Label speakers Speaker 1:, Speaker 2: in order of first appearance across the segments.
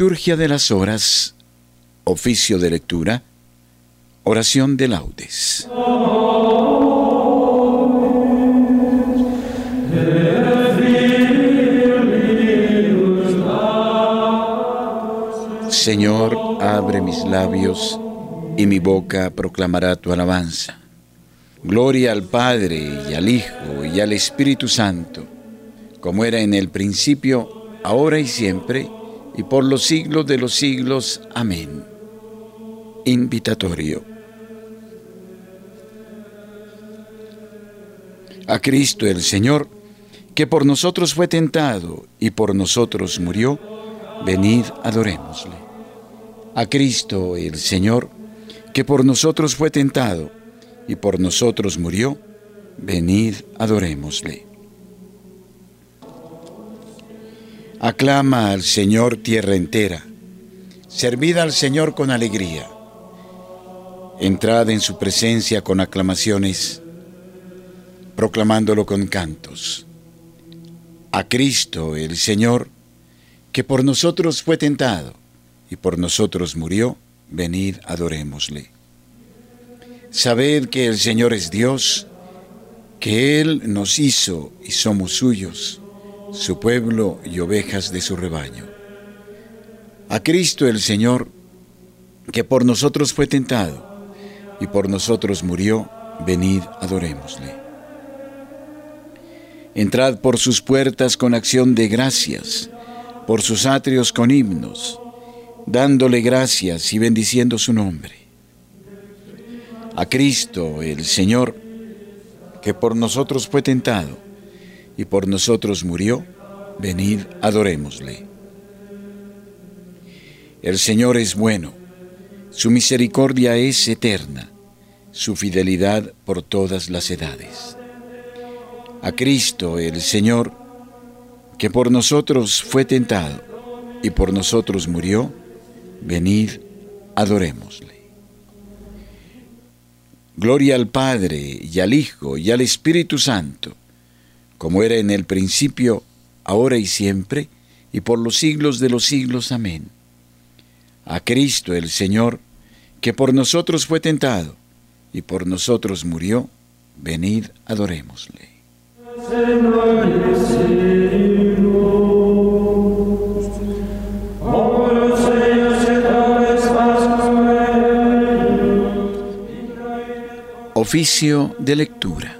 Speaker 1: Liturgia de las Horas, oficio de lectura, oración de laudes. Señor, abre mis labios y mi boca proclamará tu alabanza. Gloria al Padre y al Hijo y al Espíritu Santo, como era en el principio, ahora y siempre, y por los siglos de los siglos. Amén. Invitatorio. A Cristo el Señor, que por nosotros fue tentado y por nosotros murió, venid adorémosle. A Cristo el Señor, que por nosotros fue tentado y por nosotros murió, venid adorémosle. Aclama al Señor tierra entera, servid al Señor con alegría, entrad en su presencia con aclamaciones, proclamándolo con cantos. A Cristo el Señor, que por nosotros fue tentado y por nosotros murió, venid adorémosle. Sabed que el Señor es Dios, que Él nos hizo y somos suyos su pueblo y ovejas de su rebaño. A Cristo el Señor, que por nosotros fue tentado y por nosotros murió, venid adorémosle. Entrad por sus puertas con acción de gracias, por sus atrios con himnos, dándole gracias y bendiciendo su nombre. A Cristo el Señor, que por nosotros fue tentado y por nosotros murió, venid, adorémosle. El Señor es bueno, su misericordia es eterna, su fidelidad por todas las edades. A Cristo el Señor, que por nosotros fue tentado y por nosotros murió, venid, adorémosle. Gloria al Padre y al Hijo y al Espíritu Santo como era en el principio, ahora y siempre, y por los siglos de los siglos. Amén. A Cristo el Señor, que por nosotros fue tentado y por nosotros murió, venid adorémosle. Oficio de lectura.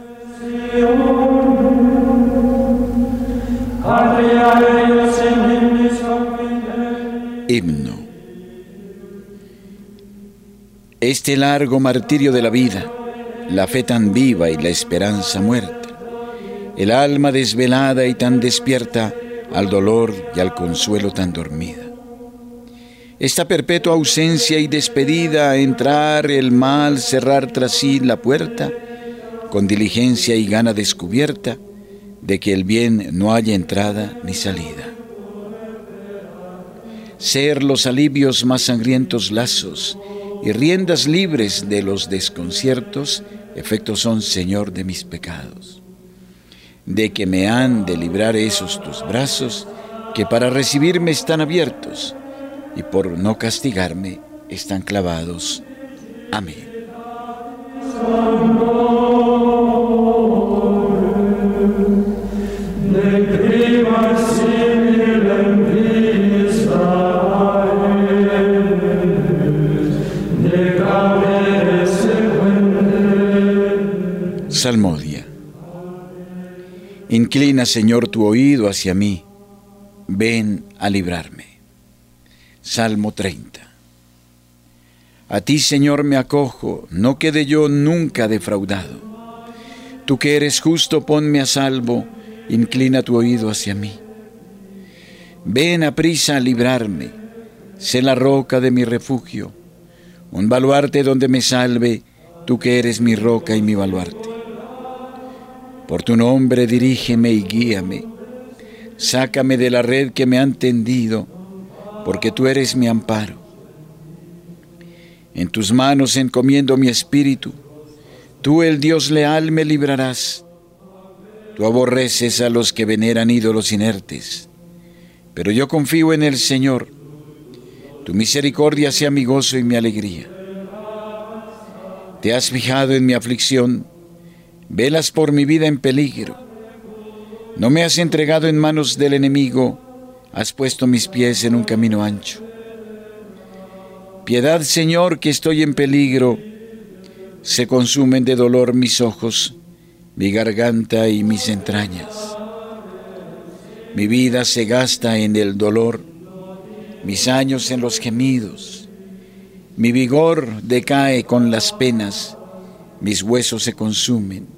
Speaker 1: Este largo martirio de la vida, la fe tan viva y la esperanza muerta, el alma desvelada y tan despierta al dolor y al consuelo tan dormida. Esta perpetua ausencia y despedida, entrar el mal, cerrar tras sí la puerta, con diligencia y gana descubierta, de que el bien no haya entrada ni salida. Ser los alivios más sangrientos lazos y riendas libres de los desconciertos, efectos son, Señor, de mis pecados. De que me han de librar esos tus brazos, que para recibirme están abiertos, y por no castigarme están clavados. Amén. Salmodia. Inclina, Señor, tu oído hacia mí. Ven a librarme. Salmo 30. A ti, Señor, me acojo, no quede yo nunca defraudado. Tú que eres justo, ponme a salvo, inclina tu oído hacia mí. Ven a prisa a librarme, sé la roca de mi refugio, un baluarte donde me salve, tú que eres mi roca y mi baluarte. Por tu nombre dirígeme y guíame. Sácame de la red que me han tendido, porque tú eres mi amparo. En tus manos encomiendo mi espíritu. Tú, el Dios leal, me librarás. Tú aborreces a los que veneran ídolos inertes, pero yo confío en el Señor. Tu misericordia sea mi gozo y mi alegría. Te has fijado en mi aflicción, velas por mi vida en peligro. No me has entregado en manos del enemigo, has puesto mis pies en un camino ancho. Piedad, Señor, que estoy en peligro. Se consumen de dolor mis ojos, mi garganta y mis entrañas. Mi vida se gasta en el dolor, mis años en los gemidos. Mi vigor decae con las penas, mis huesos se consumen.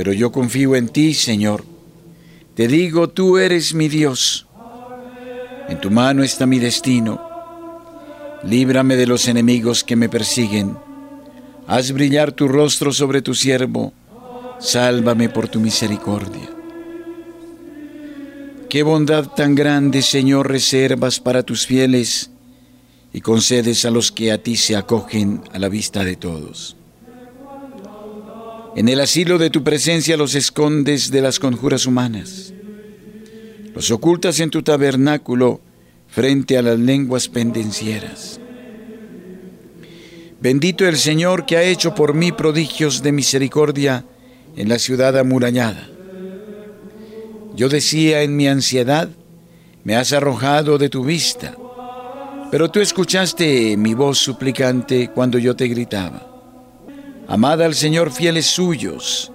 Speaker 1: Pero yo confío en ti, Señor. Te digo, tú eres mi Dios. En tu mano está mi destino líbrame de los enemigos que me persiguen. Haz brillar tu rostro sobre tu siervo, sálvame por tu misericordia. Qué bondad tan grande, Señor, reservas para tus fieles y concedes a los que a ti se acogen a la vista de todos. En el asilo de tu presencia los escondes de las conjuras humanas. Los ocultas en tu tabernáculo frente a las lenguas pendencieras. Bendito el Señor que ha hecho por mí prodigios de misericordia en la ciudad amurallada. Yo decía en mi ansiedad, me has arrojado de tu vista, pero tú escuchaste mi voz suplicante cuando yo te gritaba. Amad al Señor fieles suyos,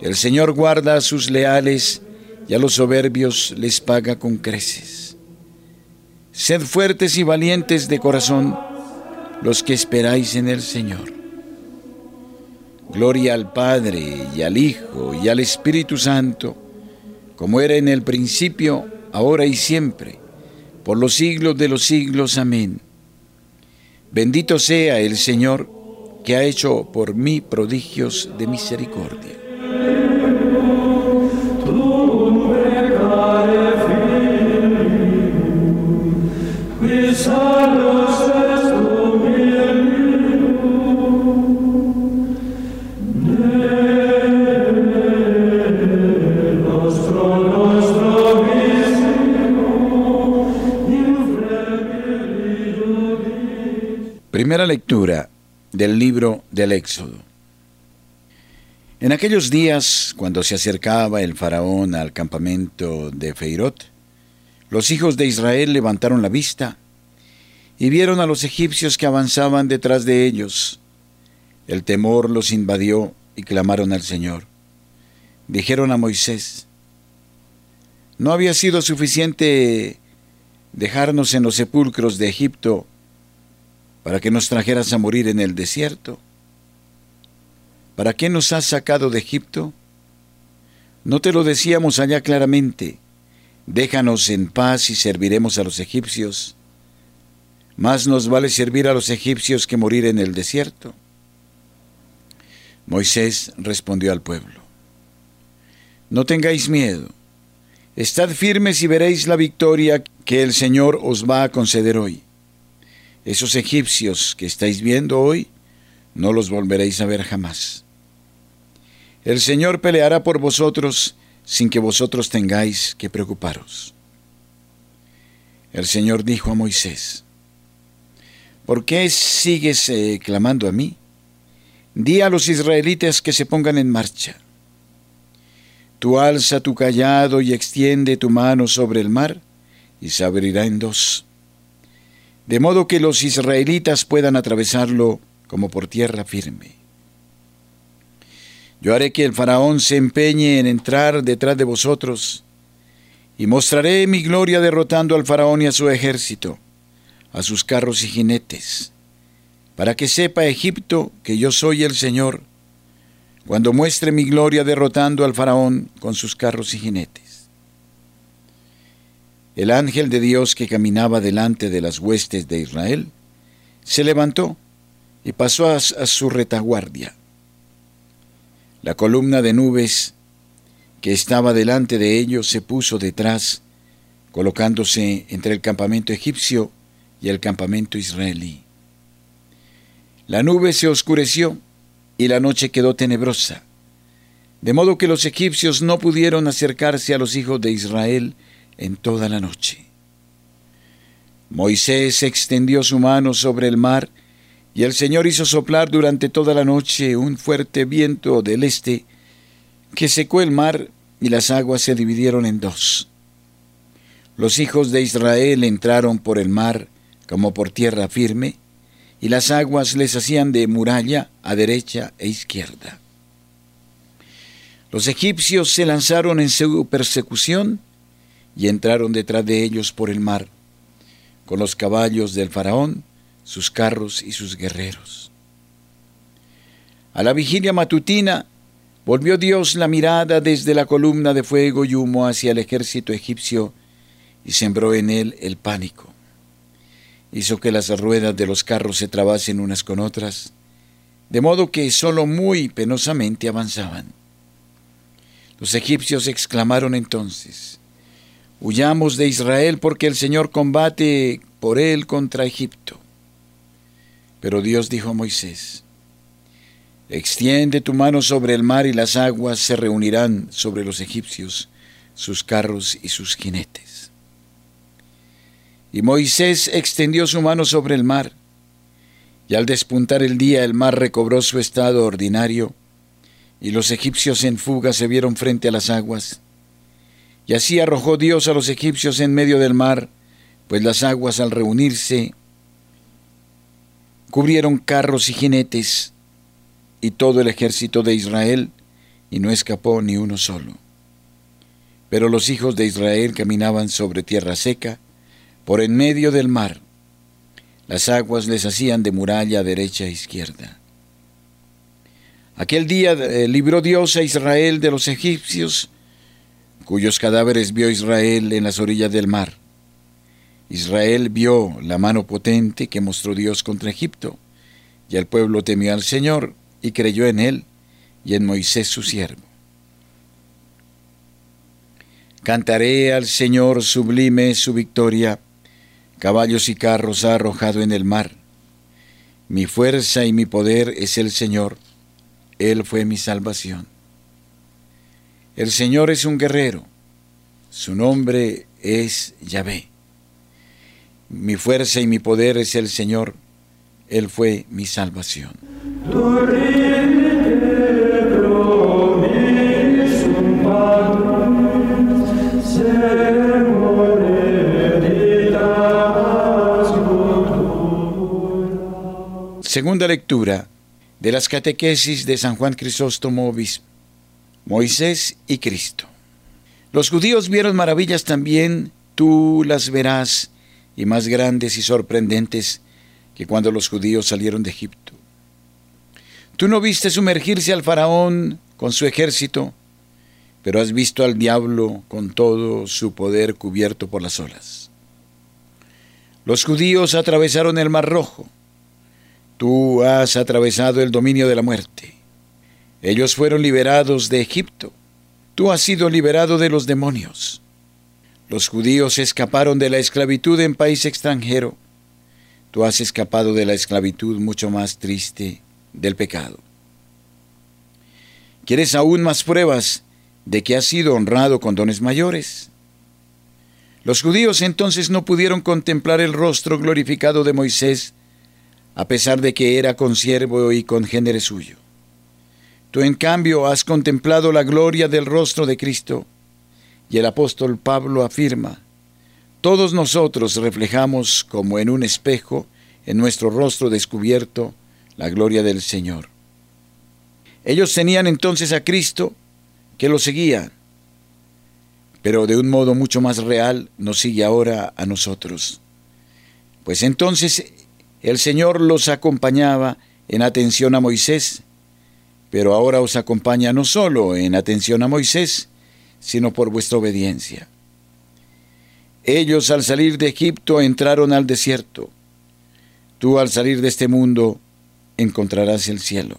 Speaker 1: el Señor guarda a sus leales y a los soberbios les paga con creces. Sed fuertes y valientes de corazón los que esperáis en el Señor. Gloria al Padre y al Hijo y al Espíritu Santo, como era en el principio, ahora y siempre, por los siglos de los siglos. Amén. Bendito sea el Señor que ha hecho por mí prodigios de misericordia. Primera lectura del libro del Éxodo. En aquellos días, cuando se acercaba el faraón al campamento de Feirot, los hijos de Israel levantaron la vista y vieron a los egipcios que avanzaban detrás de ellos. El temor los invadió y clamaron al Señor. Dijeron a Moisés, ¿no había sido suficiente dejarnos en los sepulcros de Egipto para que nos trajeras a morir en el desierto? ¿Para qué nos has sacado de Egipto? ¿No te lo decíamos allá claramente? Déjanos en paz y serviremos a los egipcios. Más nos vale servir a los egipcios que morir en el desierto. Moisés respondió al pueblo, No tengáis miedo, estad firmes y veréis la victoria que el Señor os va a conceder hoy. Esos egipcios que estáis viendo hoy, no los volveréis a ver jamás. El Señor peleará por vosotros sin que vosotros tengáis que preocuparos. El Señor dijo a Moisés, ¿por qué sigues eh, clamando a mí? Di a los israelitas que se pongan en marcha. Tú alza tu callado y extiende tu mano sobre el mar, y se abrirá en dos de modo que los israelitas puedan atravesarlo como por tierra firme. Yo haré que el faraón se empeñe en entrar detrás de vosotros, y mostraré mi gloria derrotando al faraón y a su ejército, a sus carros y jinetes, para que sepa Egipto que yo soy el Señor, cuando muestre mi gloria derrotando al faraón con sus carros y jinetes. El ángel de Dios que caminaba delante de las huestes de Israel, se levantó y pasó a, su retaguardia. La columna de nubes que estaba delante de ellos se puso detrás, colocándose entre el campamento egipcio y el campamento israelí. La nube se oscureció y la noche quedó tenebrosa, de modo que los egipcios no pudieron acercarse a los hijos de Israel en toda la noche. Moisés extendió su mano sobre el mar, y el Señor hizo soplar durante toda la noche un fuerte viento del este, que secó el mar y las aguas se dividieron en dos. Los hijos de Israel entraron por el mar como por tierra firme, y las aguas les hacían de muralla a derecha e izquierda. Los egipcios se lanzaron en su persecución y entraron detrás de ellos por el mar, con los caballos del faraón, sus carros y sus guerreros. A la vigilia matutina volvió Dios la mirada desde la columna de fuego y humo hacia el ejército egipcio y sembró en él el pánico. Hizo que las ruedas de los carros se trabasen unas con otras, de modo que sólo muy penosamente avanzaban. Los egipcios exclamaron entonces, Huyamos de Israel porque el Señor combate por él contra Egipto. Pero Dios dijo a Moisés, Extiende tu mano sobre el mar y las aguas se reunirán sobre los egipcios, sus carros y sus jinetes. Y Moisés extendió su mano sobre el mar, y al despuntar el día el mar recobró su estado ordinario, y los egipcios en fuga se vieron frente a las aguas, y así arrojó Dios a los egipcios en medio del mar, pues las aguas al reunirse cubrieron carros y jinetes y todo el ejército de Israel, y no escapó ni uno solo. Pero los hijos de Israel caminaban sobre tierra seca, por en medio del mar. Las aguas les hacían de muralla derecha e izquierda. Aquel día eh, libró Dios a Israel de los egipcios, cuyos cadáveres vio Israel en las orillas del mar. Israel vio la mano potente que mostró Dios contra Egipto, y el pueblo temió al Señor y creyó en él y en Moisés su siervo. Cantaré al Señor sublime su victoria, caballos y carros ha arrojado en el mar. Mi fuerza y mi poder es el Señor, Él fue mi salvación. El Señor es un guerrero, su nombre es Yahvé. Mi fuerza y mi poder es el Señor, Él fue mi salvación. Segunda lectura de las catequesis de San Juan Crisóstomo Obispo. Moisés y Cristo. Los judíos vieron maravillas también, tú las verás, y más grandes y sorprendentes que cuando los judíos salieron de Egipto. Tú no viste sumergirse al faraón con su ejército, pero has visto al diablo con todo su poder cubierto por las olas. Los judíos atravesaron el mar rojo, tú has atravesado el dominio de la muerte. Ellos fueron liberados de Egipto. Tú has sido liberado de los demonios. Los judíos escaparon de la esclavitud en país extranjero. Tú has escapado de la esclavitud mucho más triste del pecado. ¿Quieres aún más pruebas de que has sido honrado con dones mayores? Los judíos entonces no pudieron contemplar el rostro glorificado de Moisés, a pesar de que era consiervo y congénere suyo. Tú en cambio has contemplado la gloria del rostro de Cristo. Y el apóstol Pablo afirma, todos nosotros reflejamos como en un espejo, en nuestro rostro descubierto, la gloria del Señor. Ellos tenían entonces a Cristo que lo seguía, pero de un modo mucho más real nos sigue ahora a nosotros. Pues entonces el Señor los acompañaba en atención a Moisés, pero ahora os acompaña no solo en atención a Moisés, sino por vuestra obediencia. Ellos al salir de Egipto entraron al desierto. Tú al salir de este mundo encontrarás el cielo.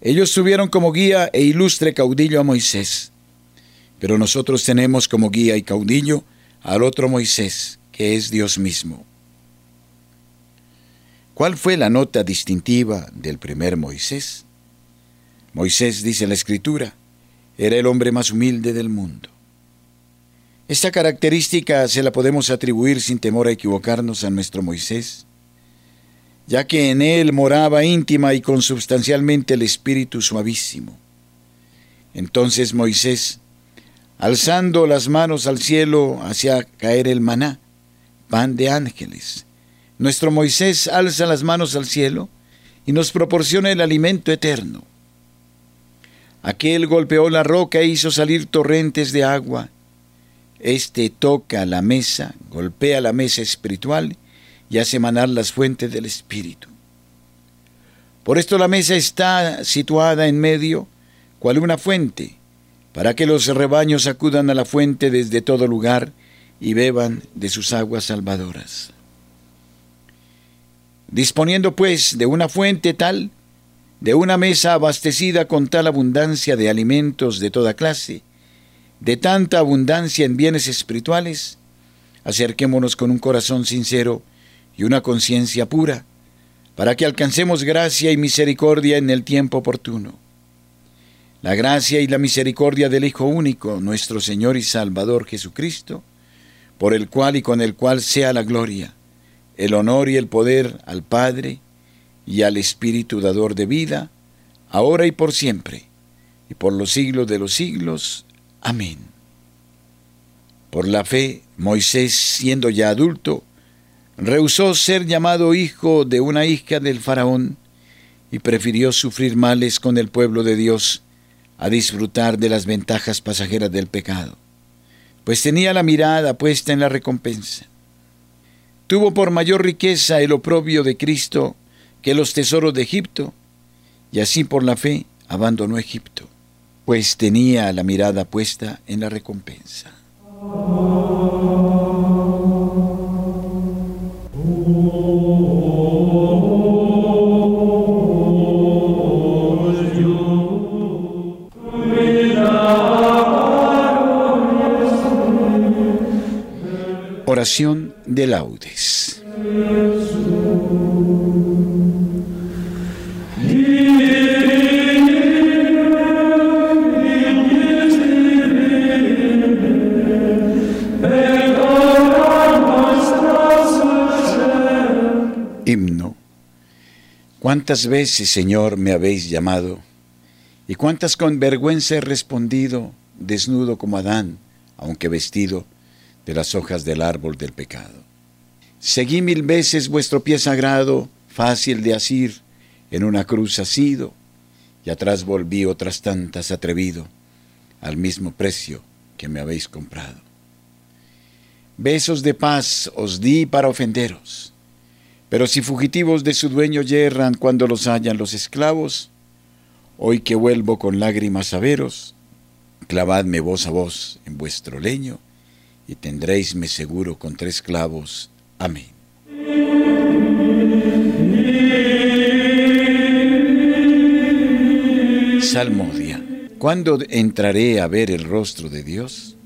Speaker 1: Ellos tuvieron como guía e ilustre caudillo a Moisés, pero nosotros tenemos como guía y caudillo al otro Moisés, que es Dios mismo. ¿Cuál fue la nota distintiva del primer Moisés? Moisés, dice la Escritura, era el hombre más humilde del mundo. Esta característica se la podemos atribuir sin temor a equivocarnos a nuestro Moisés, ya que en él moraba íntima y consubstancialmente el Espíritu suavísimo. Entonces Moisés, alzando las manos al cielo, hacía caer el maná, pan de ángeles. Nuestro Moisés alza las manos al cielo y nos proporciona el alimento eterno. Aquel golpeó la roca e hizo salir torrentes de agua este toca la mesa, golpea la mesa espiritual y hace manar las fuentes del espíritu. Por esto la mesa está situada en medio, cual una fuente, para que los rebaños acudan a la fuente desde todo lugar y beban de sus aguas salvadoras. Disponiendo pues de una fuente tal, de una mesa abastecida con tal abundancia de alimentos de toda clase, de tanta abundancia en bienes espirituales, acerquémonos con un corazón sincero y una conciencia pura, para que alcancemos gracia y misericordia en el tiempo oportuno. La gracia y la misericordia del Hijo único, nuestro Señor y Salvador Jesucristo, por el cual y con el cual sea la gloria, el honor y el poder al Padre y al Espíritu dador de vida, ahora y por siempre, y por los siglos de los siglos. Amén. Por la fe, Moisés, siendo ya adulto, rehusó ser llamado hijo de una hija del faraón y prefirió sufrir males con el pueblo de Dios a disfrutar de las ventajas pasajeras del pecado, pues tenía la mirada puesta en la recompensa. Tuvo por mayor riqueza el oprobio de Cristo que los tesoros de Egipto, y así por la fe abandonó Egipto pues tenía la mirada puesta en la recompensa. Oración de laudes. ¿Cuántas veces, Señor, me habéis llamado? ¿Y cuántas con vergüenza he respondido, desnudo como Adán, aunque vestido de las hojas del árbol del pecado? Seguí mil veces vuestro pie sagrado, fácil de asir, en una cruz asido, y atrás volví otras tantas atrevido, al mismo precio que me habéis comprado. Besos de paz os di para ofenderos pero si fugitivos de su dueño yerran cuando los hallan los esclavos, hoy que vuelvo con lágrimas a veros, clavadme voz a voz en vuestro leño, y tendréisme seguro con tres clavos. Amén. Salmodia. ¿Cuándo entraré a ver el rostro de Dios?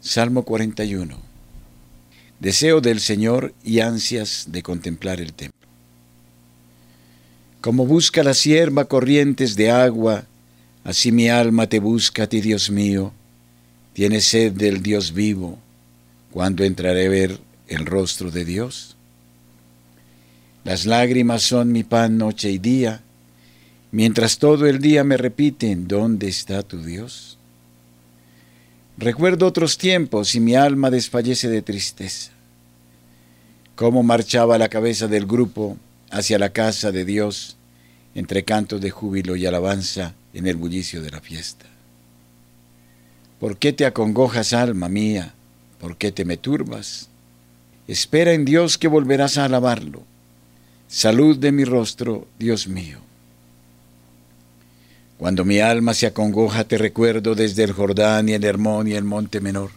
Speaker 1: Salmo 41 deseo del Señor y ansias de contemplar el templo. Como busca la sierva corrientes de agua, así mi alma te busca a ti, Dios mío. Tiene sed del Dios vivo. ¿Cuándo entraré a ver el rostro de Dios? Las lágrimas son mi pan noche y día, mientras todo el día me repiten, ¿dónde está tu Dios? Recuerdo otros tiempos y mi alma desfallece de tristeza. Cómo marchaba la cabeza del grupo hacia la casa de Dios entre cantos de júbilo y alabanza en el bullicio de la fiesta. ¿Por qué te acongojas, alma mía? ¿Por qué te me turbas? Espera en Dios que volverás a alabarlo. Salud de mi rostro, Dios mío. Cuando mi alma se acongoja, te recuerdo desde el Jordán y el Hermón y el monte menor.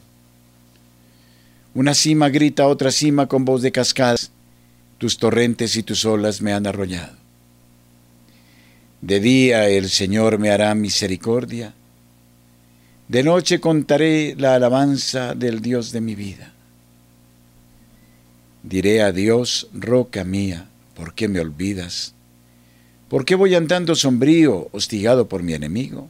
Speaker 1: Una cima grita a otra cima con voz de cascadas. Tus torrentes y tus olas me han arrollado. De día el Señor me hará misericordia. De noche contaré la alabanza del Dios de mi vida. Diré a Dios, roca mía, ¿por qué me olvidas? ¿Por qué voy andando sombrío, hostigado por mi enemigo?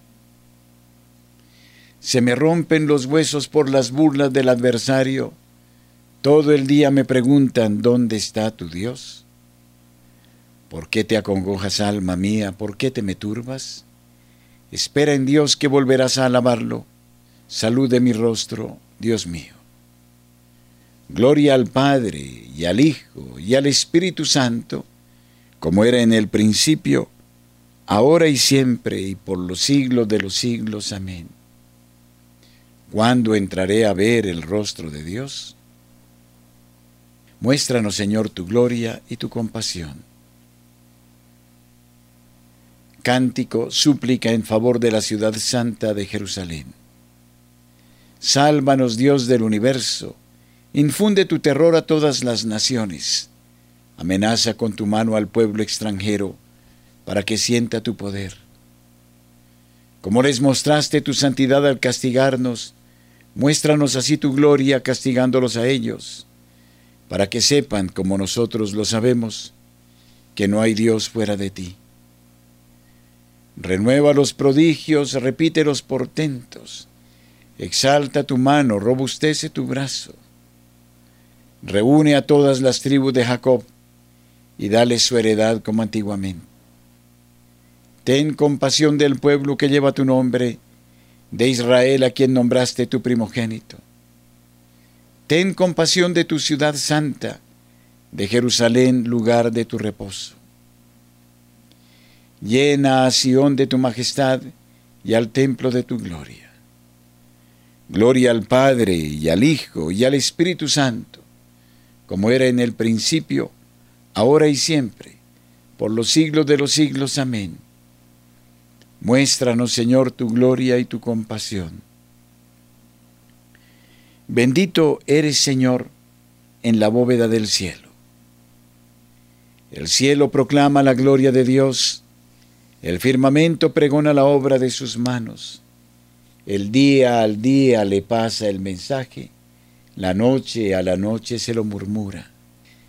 Speaker 1: Se me rompen los huesos por las burlas del adversario. Todo el día me preguntan, ¿dónde está tu Dios? ¿Por qué te acongojas, alma mía? ¿Por qué te me turbas? Espera en Dios que volverás a alabarlo. Salud de mi rostro, Dios mío. Gloria al Padre y al Hijo y al Espíritu Santo, como era en el principio, ahora y siempre y por los siglos de los siglos. Amén. ¿Cuándo entraré a ver el rostro de Dios? Muéstranos, Señor, tu gloria y tu compasión. Cántico, súplica en favor de la ciudad santa de Jerusalén. Sálvanos, Dios del universo, infunde tu terror a todas las naciones. Amenaza con tu mano al pueblo extranjero para que sienta tu poder. Como les mostraste tu santidad al castigarnos, muéstranos así tu gloria castigándolos a ellos, para que sepan, como nosotros lo sabemos, que no hay Dios fuera de ti. Renueva los prodigios, repite los portentos, exalta tu mano, robustece tu brazo. Reúne a todas las tribus de Jacob y dale su heredad como antiguamente. Ten compasión del pueblo que lleva tu nombre, de Israel a quien nombraste tu primogénito. Ten compasión de tu ciudad santa, de Jerusalén, lugar de tu reposo. Llena a Sión de tu majestad y al templo de tu gloria. Gloria al Padre y al Hijo y al Espíritu Santo, como era en el principio, ahora y siempre, por los siglos de los siglos. Amén. Muéstranos, Señor, tu gloria y tu compasión. Bendito eres, Señor, en la bóveda del cielo. El cielo proclama la gloria de Dios, el firmamento pregona la obra de sus manos. El día al día le pasa el mensaje, la noche a la noche se lo murmura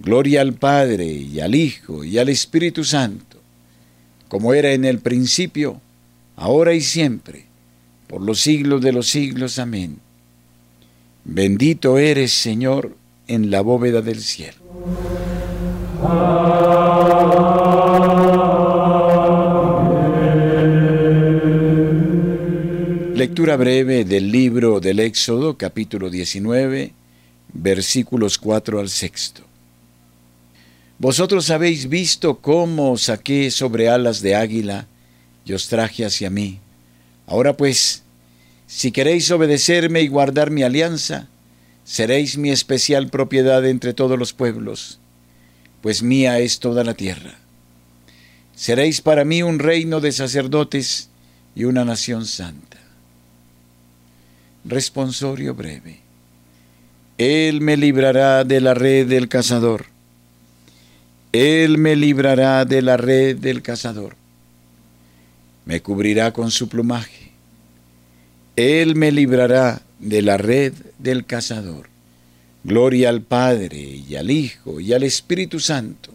Speaker 1: Gloria al Padre y al Hijo y al Espíritu Santo, como era en el principio, ahora y siempre, por los siglos de los siglos. Amén. Bendito eres, Señor, en la bóveda del cielo. Lectura breve del libro del Éxodo, capítulo 19, versículos 4 al 6. Vosotros habéis visto cómo saqué sobre alas de águila y os traje hacia mí. Ahora pues, si queréis obedecerme y guardar mi alianza, seréis mi especial propiedad entre todos los pueblos, pues mía es toda la tierra. Seréis para mí un reino de sacerdotes y una nación santa. Responsorio breve. Él me librará de la red del cazador él me librará de la red del cazador. Me cubrirá con su plumaje. Él me librará de la red del cazador. Gloria al Padre y al Hijo y al Espíritu Santo,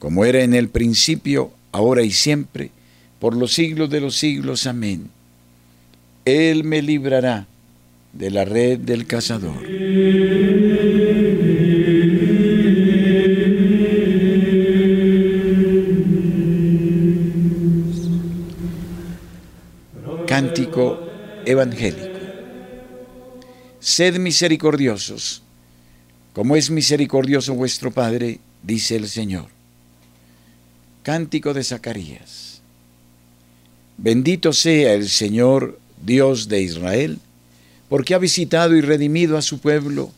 Speaker 1: como era en el principio, ahora y siempre, por los siglos de los siglos. Amén. Él me librará de la red del cazador. Evangélico. sed misericordiosos, como es misericordioso vuestro Padre, dice el Señor. Cántico de Zacarías. Bendito sea el Señor, Dios de Israel, porque ha visitado y redimido a su pueblo,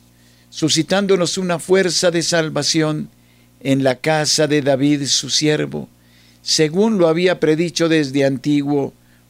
Speaker 1: suscitándonos una fuerza de salvación en la casa de David su siervo, según lo había predicho desde antiguo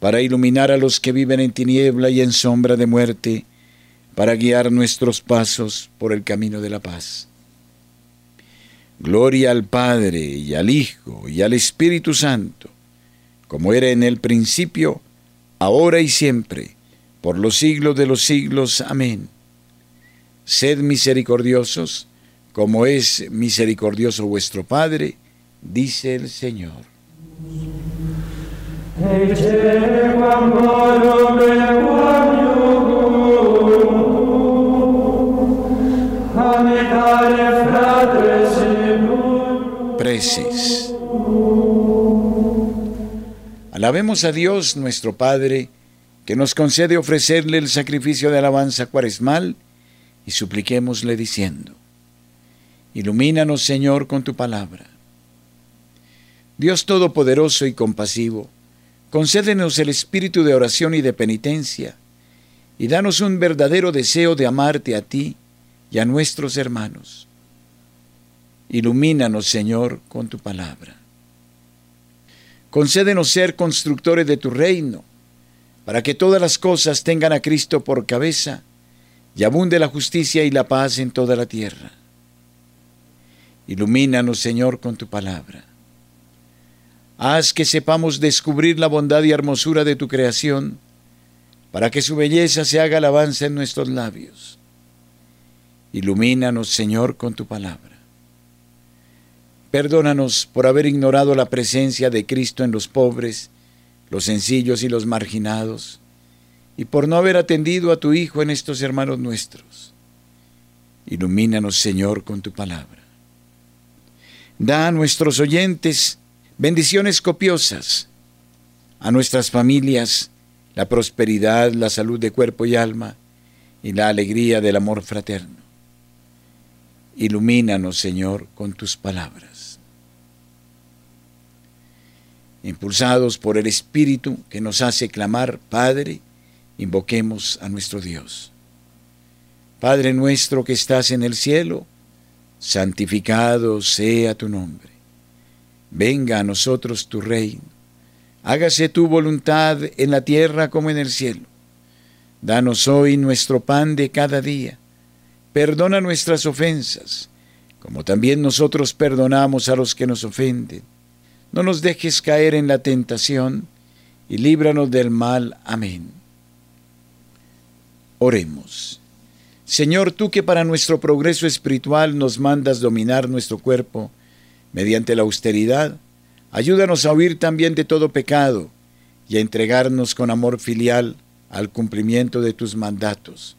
Speaker 1: para iluminar a los que viven en tiniebla y en sombra de muerte, para guiar nuestros pasos por el camino de la paz. Gloria al Padre y al Hijo y al Espíritu Santo, como era en el principio, ahora y siempre, por los siglos de los siglos. Amén. Sed misericordiosos, como es misericordioso vuestro Padre, dice el Señor. Preces. Alabemos a Dios nuestro Padre, que nos concede ofrecerle el sacrificio de alabanza cuaresmal, y supliquémosle diciendo, Ilumínanos, Señor, con tu palabra. Dios Todopoderoso y compasivo, concédenos el espíritu de oración y de penitencia, y danos un verdadero deseo de amarte a ti y a nuestros hermanos. Ilumínanos, Señor, con tu palabra. Concédenos ser constructores de tu reino, para que todas las cosas tengan a Cristo por cabeza, y abunde la justicia y la paz en toda la tierra. Ilumínanos, Señor, con tu palabra. Haz que sepamos descubrir la bondad y hermosura de tu creación, para que su belleza se haga alabanza en nuestros labios. Ilumínanos, Señor, con tu palabra. Perdónanos por haber ignorado la presencia de Cristo en los pobres, los sencillos y los marginados, y por no haber atendido a tu Hijo en estos hermanos nuestros. Ilumínanos, Señor, con tu palabra. Da a nuestros oyentes bendiciones copiosas, a nuestras familias la prosperidad, la salud de cuerpo y alma y la alegría del amor fraterno. Ilumínanos, Señor, con tus palabras. Impulsados por el Espíritu que nos hace clamar, Padre, invoquemos a nuestro Dios. Padre nuestro que estás en el cielo, santificado sea tu nombre. Venga a nosotros tu reino. Hágase tu voluntad en la tierra como en el cielo. Danos hoy nuestro pan de cada día. Perdona nuestras ofensas, como también nosotros perdonamos a los que nos ofenden. No nos dejes caer en la tentación, y líbranos del mal. Amén. Oremos. Señor, tú que para nuestro progreso espiritual nos mandas dominar nuestro cuerpo mediante la austeridad, ayúdanos a huir también de todo pecado y a entregarnos con amor filial al cumplimiento de tus mandatos.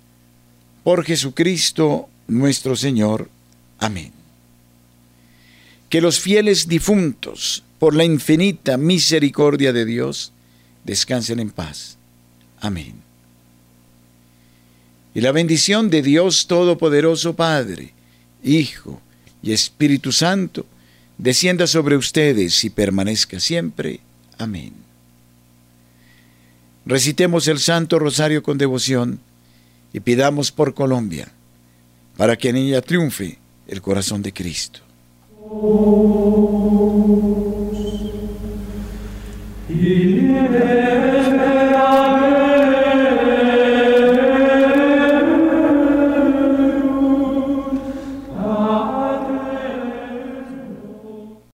Speaker 1: Por Jesucristo nuestro Señor. Amén. Que los fieles difuntos, por la infinita misericordia de Dios, descansen en paz. Amén. Y la bendición de Dios Todopoderoso Padre, Hijo y Espíritu Santo, descienda sobre ustedes y permanezca siempre. Amén. Recitemos el Santo Rosario con devoción y pidamos por Colombia, para que en ella triunfe el corazón de Cristo.